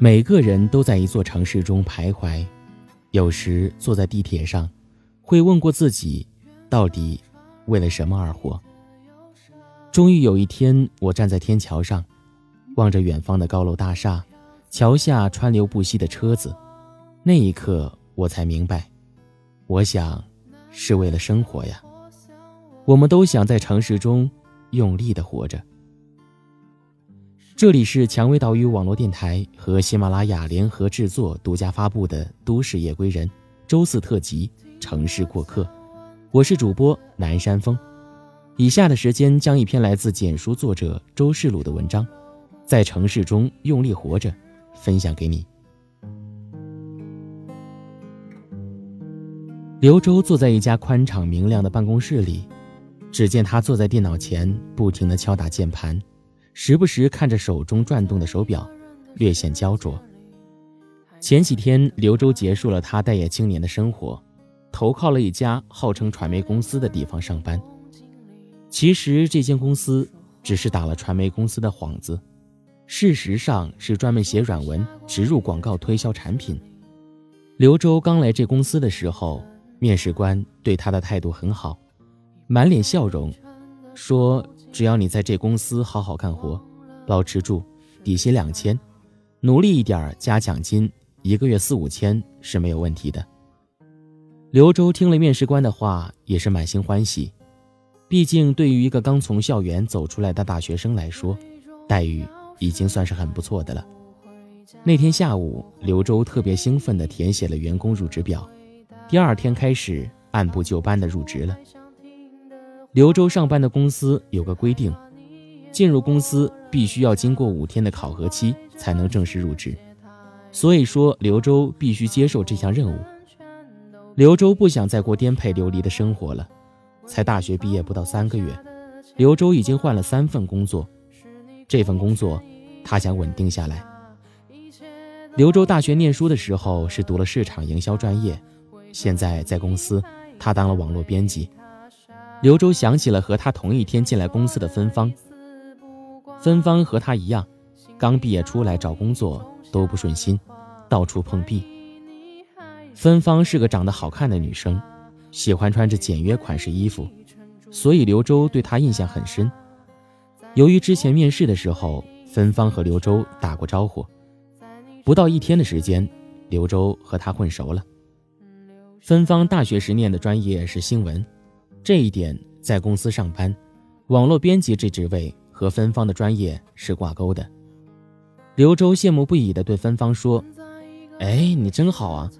每个人都在一座城市中徘徊，有时坐在地铁上，会问过自己，到底为了什么而活？终于有一天，我站在天桥上，望着远方的高楼大厦，桥下川流不息的车子，那一刻，我才明白，我想，是为了生活呀。我们都想在城市中用力的活着。这里是蔷薇岛屿网络电台和喜马拉雅联合制作、独家发布的《都市夜归人》周四特辑《城市过客》，我是主播南山峰。以下的时间将一篇来自简书作者周世鲁的文章《在城市中用力活着》分享给你。刘周坐在一家宽敞明亮的办公室里，只见他坐在电脑前，不停地敲打键盘，时不时看着手中转动的手表，略显焦灼。前几天，刘周结束了他待业青年的生活，投靠了一家号称传媒公司的地方上班。其实这间公司只是打了传媒公司的幌子，事实上是专门写软文、植入广告、推销产品。刘周刚来这公司的时候，面试官对他的态度很好，满脸笑容，说：“只要你在这公司好好干活，保持住，底薪两千，努力一点加奖金，一个月四五千是没有问题的。”刘周听了面试官的话，也是满心欢喜。毕竟，对于一个刚从校园走出来的大学生来说，待遇已经算是很不错的了。那天下午，刘周特别兴奋地填写了员工入职表，第二天开始按部就班地入职了。刘周上班的公司有个规定，进入公司必须要经过五天的考核期才能正式入职，所以说刘周必须接受这项任务。刘周不想再过颠沛流离的生活了。才大学毕业不到三个月，刘周已经换了三份工作。这份工作，他想稳定下来。刘周大学念书的时候是读了市场营销专业，现在在公司他当了网络编辑。刘周想起了和他同一天进来公司的芬芳。芬芳和他一样，刚毕业出来找工作都不顺心，到处碰壁。芬芳是个长得好看的女生。喜欢穿着简约款式衣服，所以刘周对她印象很深。由于之前面试的时候，芬芳和刘周打过招呼，不到一天的时间，刘周和她混熟了。芬芳大学时念的专业是新闻，这一点在公司上班，网络编辑这职位和芬芳的专业是挂钩的。刘周羡慕不已地对芬芳说：“哎，你真好啊！”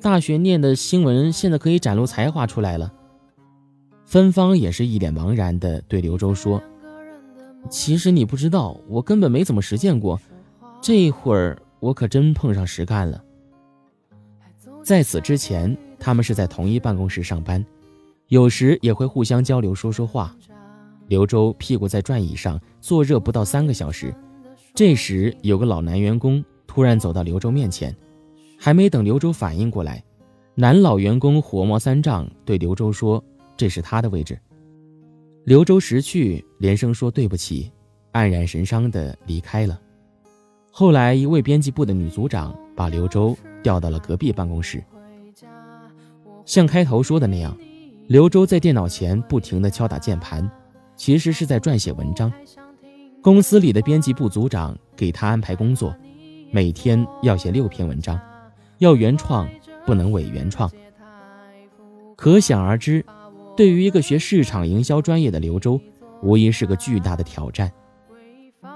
大学念的新闻，现在可以展露才华出来了。芬芳也是一脸茫然的对刘周说：“其实你不知道，我根本没怎么实践过。这会儿我可真碰上实干了。”在此之前，他们是在同一办公室上班，有时也会互相交流说说话。刘周屁股在转椅上坐热不到三个小时，这时有个老男员工突然走到刘周面前。还没等刘周反应过来，男老员工火冒三丈对刘周说：“这是他的位置。”刘周识趣，连声说对不起，黯然神伤地离开了。后来，一位编辑部的女组长把刘周调到了隔壁办公室。像开头说的那样，刘周在电脑前不停地敲打键盘，其实是在撰写文章。公司里的编辑部组长给他安排工作，每天要写六篇文章。要原创，不能伪原创。可想而知，对于一个学市场营销专业的刘周，无疑是个巨大的挑战。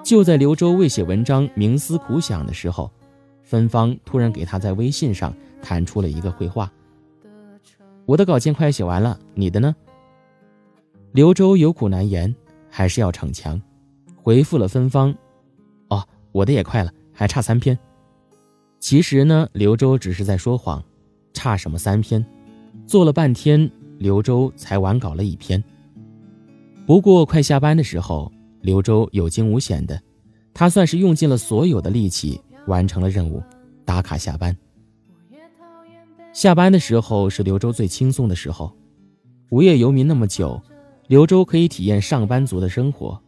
就在刘周为写文章冥思苦想的时候，芬芳突然给他在微信上弹出了一个绘画。我的稿件快写完了，你的呢？刘周有苦难言，还是要逞强，回复了芬芳：“哦，我的也快了，还差三篇。”其实呢，刘周只是在说谎，差什么三篇？做了半天，刘周才完稿了一篇。不过快下班的时候，刘周有惊无险的，他算是用尽了所有的力气完成了任务，打卡下班。下班的时候是刘周最轻松的时候，无业游民那么久，刘周可以体验上班族的生活。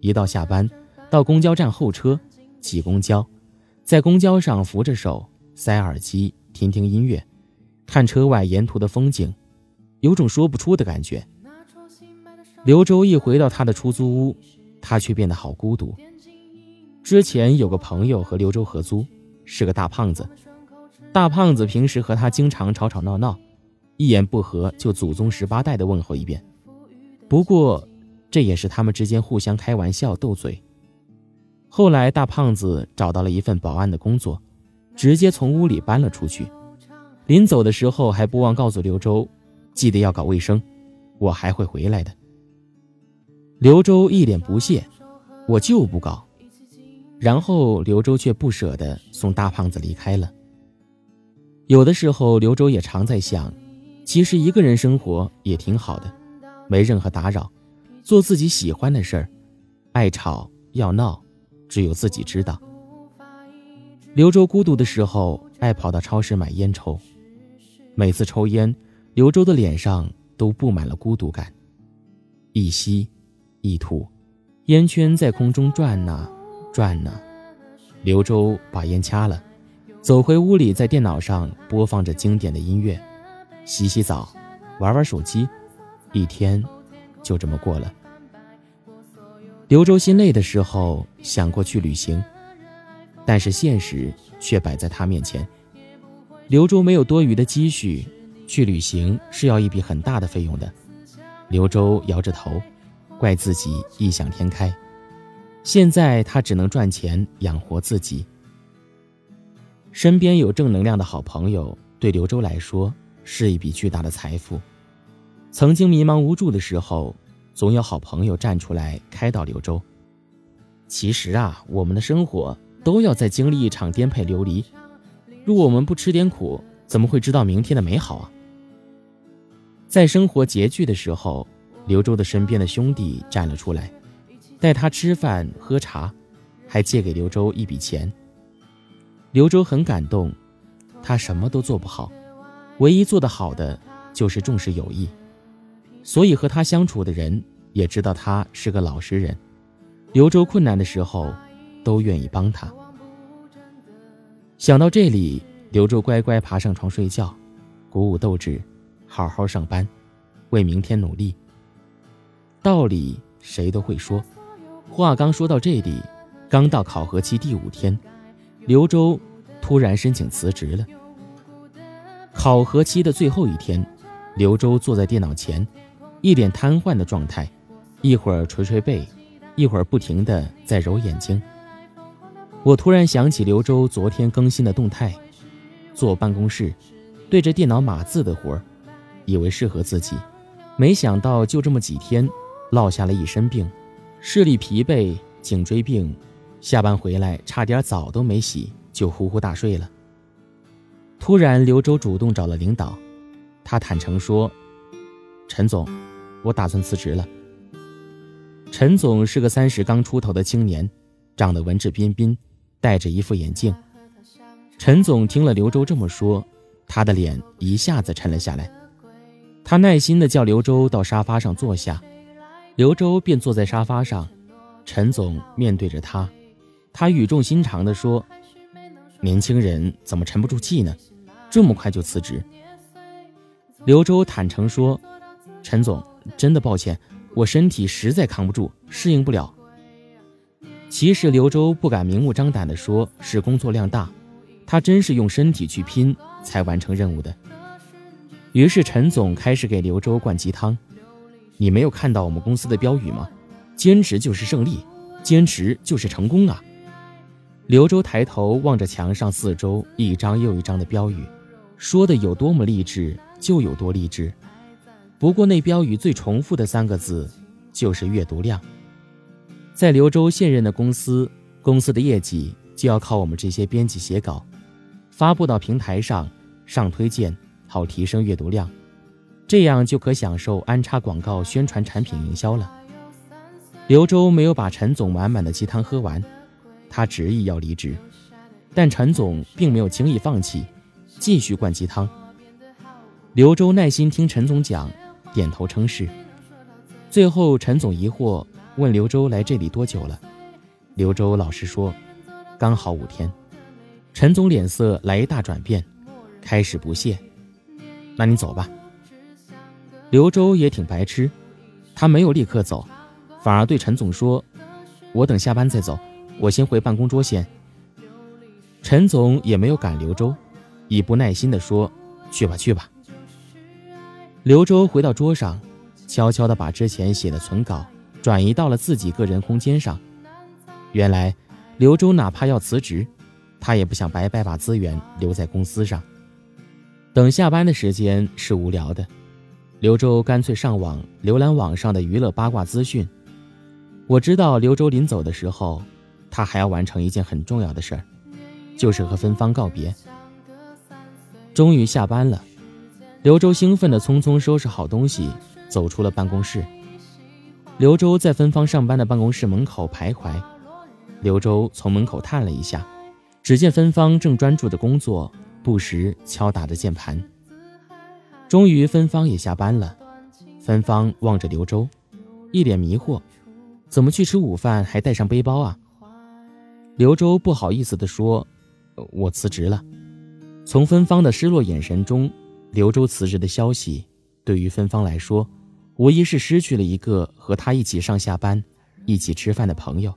一到下班，到公交站候车，挤公交。在公交上扶着手，塞耳机听听音乐，看车外沿途的风景，有种说不出的感觉。刘周一回到他的出租屋，他却变得好孤独。之前有个朋友和刘周合租，是个大胖子。大胖子平时和他经常吵吵闹闹，一言不合就祖宗十八代的问候一遍。不过，这也是他们之间互相开玩笑斗嘴。后来，大胖子找到了一份保安的工作，直接从屋里搬了出去。临走的时候还不忘告诉刘周，记得要搞卫生，我还会回来的。刘周一脸不屑：“我就不搞。”然后刘周却不舍得送大胖子离开了。有的时候，刘周也常在想，其实一个人生活也挺好的，没任何打扰，做自己喜欢的事儿，爱吵要闹，只有自己知道。刘周孤独的时候，爱跑到超市买烟抽，每次抽烟，刘周的脸上都布满了孤独感，一吸一吐，烟圈在空中转呐。转呐，刘周把烟掐了，走回屋里，在电脑上播放着经典的音乐，洗洗澡，玩玩手机，一天就这么过了。刘周心累的时候想过去旅行，但是现实却摆在他面前。刘周没有多余的积蓄，去旅行是要一笔很大的费用的。刘周摇着头，怪自己异想天开。现在他只能赚钱养活自己。身边有正能量的好朋友，对刘周来说是一笔巨大的财富。曾经迷茫无助的时候，总有好朋友站出来开导刘周。其实啊，我们的生活都要在经历一场颠沛流离。如果我们不吃点苦，怎么会知道明天的美好啊？在生活拮据的时候，刘周的身边的兄弟站了出来。带他吃饭喝茶，还借给刘周一笔钱。刘周很感动，他什么都做不好，唯一做得好的就是重视友谊，所以和他相处的人也知道他是个老实人。刘周困难的时候，都愿意帮他。想到这里，刘周乖乖爬上床睡觉，鼓舞斗志，好好上班，为明天努力。道理谁都会说。话刚说到这里，刚到考核期第五天，刘周突然申请辞职了。考核期的最后一天，刘周坐在电脑前，一脸瘫痪的状态，一会儿捶捶背，一会儿不停的在揉眼睛。我突然想起刘周昨天更新的动态，坐办公室，对着电脑码字的活儿，以为适合自己，没想到就这么几天，落下了一身病。视力疲惫，颈椎病，下班回来差点澡都没洗就呼呼大睡了。突然，刘周主动找了领导，他坦诚说：“陈总，我打算辞职了。”陈总是个三十刚出头的青年，长得文质彬彬，戴着一副眼镜。陈总听了刘周这么说，他的脸一下子沉了下来。他耐心地叫刘周到沙发上坐下。刘周便坐在沙发上，陈总面对着他，他语重心长地说：“年轻人怎么沉不住气呢？这么快就辞职？”刘周坦诚说：“陈总，真的抱歉，我身体实在扛不住，适应不了。”其实刘周不敢明目张胆地说是工作量大，他真是用身体去拼才完成任务的。于是陈总开始给刘周灌鸡汤。你没有看到我们公司的标语吗？坚持就是胜利，坚持就是成功啊！刘周抬头望着墙上四周一张又一张的标语，说的有多么励志就有多励志。不过那标语最重复的三个字就是阅读量。在刘周现任的公司，公司的业绩就要靠我们这些编辑写稿，发布到平台上，上推荐，好提升阅读量。这样就可享受安插广告、宣传产品营销了。刘周没有把陈总满满的鸡汤喝完，他执意要离职，但陈总并没有轻易放弃，继续灌鸡汤。刘周耐心听陈总讲，点头称是。最后，陈总疑惑问刘周来这里多久了？刘周老实说，刚好五天。陈总脸色来一大转变，开始不屑：“那你走吧。”刘周也挺白痴，他没有立刻走，反而对陈总说：“我等下班再走，我先回办公桌先。”陈总也没有赶刘周，以不耐心地说：“去吧，去吧。”刘周回到桌上，悄悄地把之前写的存稿转移到了自己个人空间上。原来，刘周哪怕要辞职。他也不想白白把资源留在公司上。等下班的时间是无聊的，刘周干脆上网浏览网上的娱乐八卦资讯。我知道刘周临走的时候，他还要完成一件很重要的事儿，就是和芬芳告别。终于下班了，刘周兴奋地匆匆收拾好东西，走出了办公室。刘周在芬芳上班的办公室门口徘徊，刘周从门口探了一下。只见芬芳正专注的工作，不时敲打着键盘。终于，芬芳也下班了。芬芳望着刘周，一脸迷惑：“怎么去吃午饭还带上背包啊？”刘周不好意思地说：“我辞职了。”从芬芳的失落眼神中，刘周辞职的消息对于芬芳来说，无疑是失去了一个和他一起上下班、一起吃饭的朋友。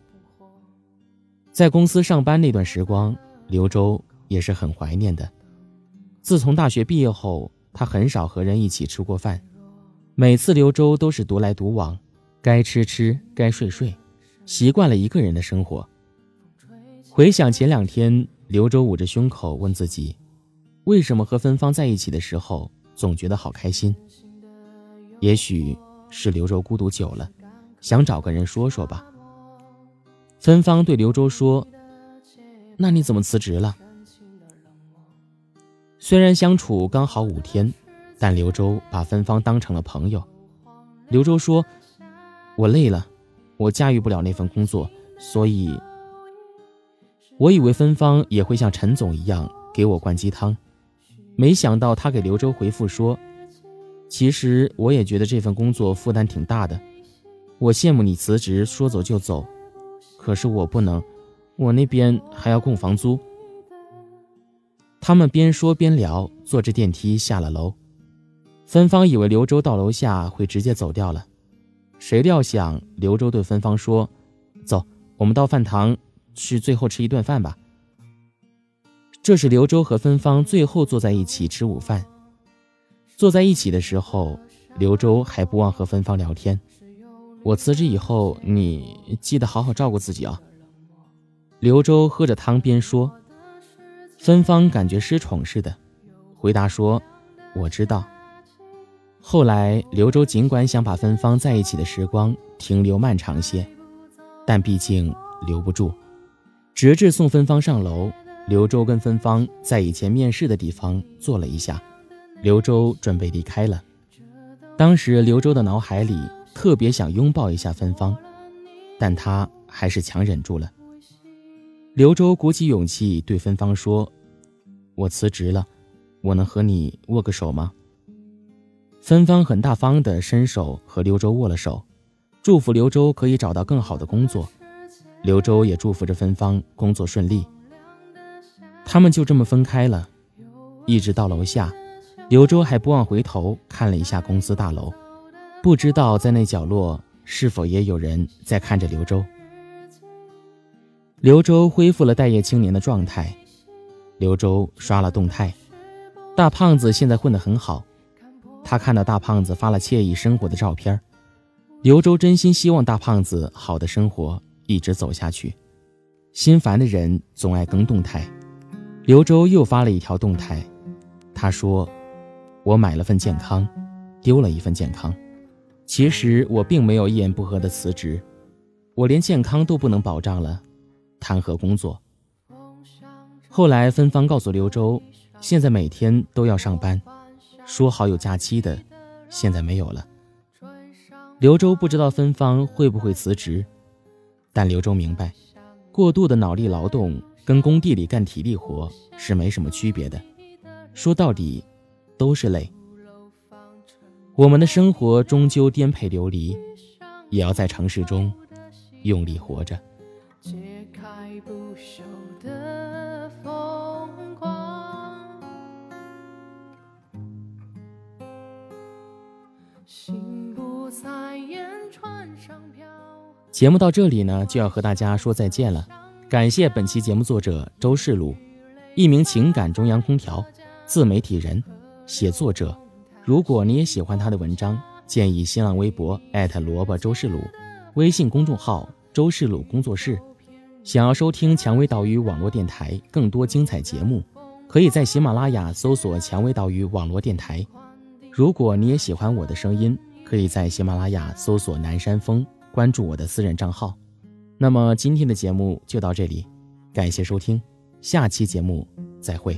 在公司上班那段时光，刘周也是很怀念的。自从大学毕业后，他很少和人一起吃过饭，每次刘周都是独来独往，该吃吃，该睡睡，习惯了一个人的生活。回想前两天，刘周捂着胸口问自己，为什么和芬芳在一起的时候总觉得好开心？也许是刘周孤独久了，想找个人说说吧。芬芳对刘周说：“那你怎么辞职了？”虽然相处刚好五天，但刘周把芬芳当成了朋友。刘周说：“我累了，我驾驭不了那份工作，所以……我以为芬芳也会像陈总一样给我灌鸡汤，没想到他给刘周回复说：‘其实我也觉得这份工作负担挺大的，我羡慕你辞职说走就走。’”可是我不能，我那边还要供房租。他们边说边聊，坐着电梯下了楼。芬芳以为刘周到楼下会直接走掉了，谁料想刘周对芬芳说：“走，我们到饭堂去，最后吃一顿饭吧。”这是刘周和芬芳最后坐在一起吃午饭。坐在一起的时候，刘周还不忘和芬芳聊天。我辞职以后，你记得好好照顾自己啊。刘周喝着汤边说，芬芳感觉失宠似的，回答说：“我知道。”后来，刘周尽管想把芬芳在一起的时光停留漫长些，但毕竟留不住。直至送芬芳上楼，刘周跟芬芳在以前面试的地方坐了一下，刘周准备离开了。当时，刘周的脑海里。特别想拥抱一下芬芳，但他还是强忍住了。刘周鼓起勇气对芬芳说：“我辞职了，我能和你握个手吗？”芬芳很大方地伸手和刘周握了手，祝福刘周可以找到更好的工作。刘周也祝福着芬芳工作顺利。他们就这么分开了，一直到楼下，刘周还不忘回头看了一下公司大楼。不知道在那角落是否也有人在看着刘周。刘周恢复了待业青年的状态。刘周刷了动态，大胖子现在混得很好。他看到大胖子发了惬意生活的照片，刘周真心希望大胖子好的生活一直走下去。心烦的人总爱更动态。刘周又发了一条动态，他说：“我买了份健康，丢了一份健康。”其实我并没有一言不合的辞职，我连健康都不能保障了，谈何工作？后来芬芳告诉刘周，现在每天都要上班，说好有假期的，现在没有了。刘周不知道芬芳会不会辞职，但刘周明白，过度的脑力劳动跟工地里干体力活是没什么区别的，说到底，都是累。我们的生活终究颠沛流离，也要在城市中用力活着。解开不朽的节目到这里呢，就要和大家说再见了。感谢本期节目作者周世鲁，一名情感中央空调，自媒体人、写作者。如果你也喜欢他的文章，建议新浪微博萝卜周世鲁，微信公众号周世鲁工作室。想要收听蔷薇岛屿网络电台更多精彩节目，可以在喜马拉雅搜索蔷薇岛屿网络电台。如果你也喜欢我的声音，可以在喜马拉雅搜索南山峰，关注我的私人账号。那么今天的节目就到这里，感谢收听，下期节目再会。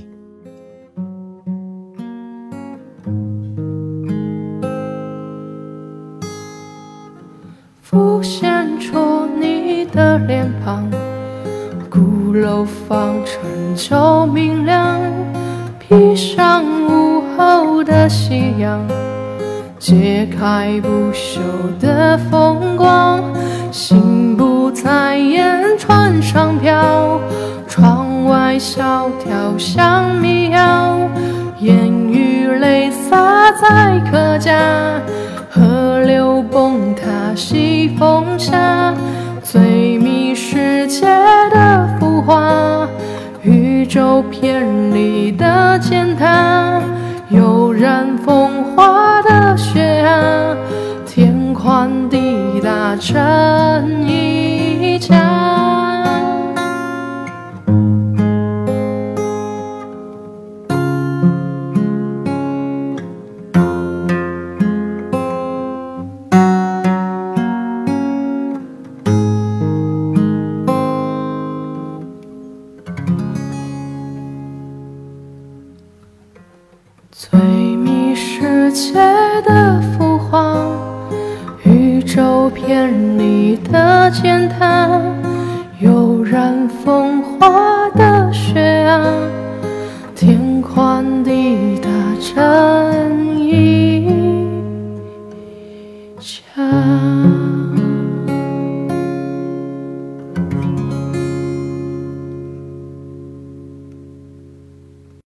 浮现出你的脸庞。鼓楼房陈旧明亮，披上午后的夕阳，揭开不朽的风光。心不在烟船上飘，窗外小调像民谣，烟雨泪洒在客家，河流崩塌西风下。最迷世界的浮华，宇宙最迷世界的浮华，宇宙偏离的天堂，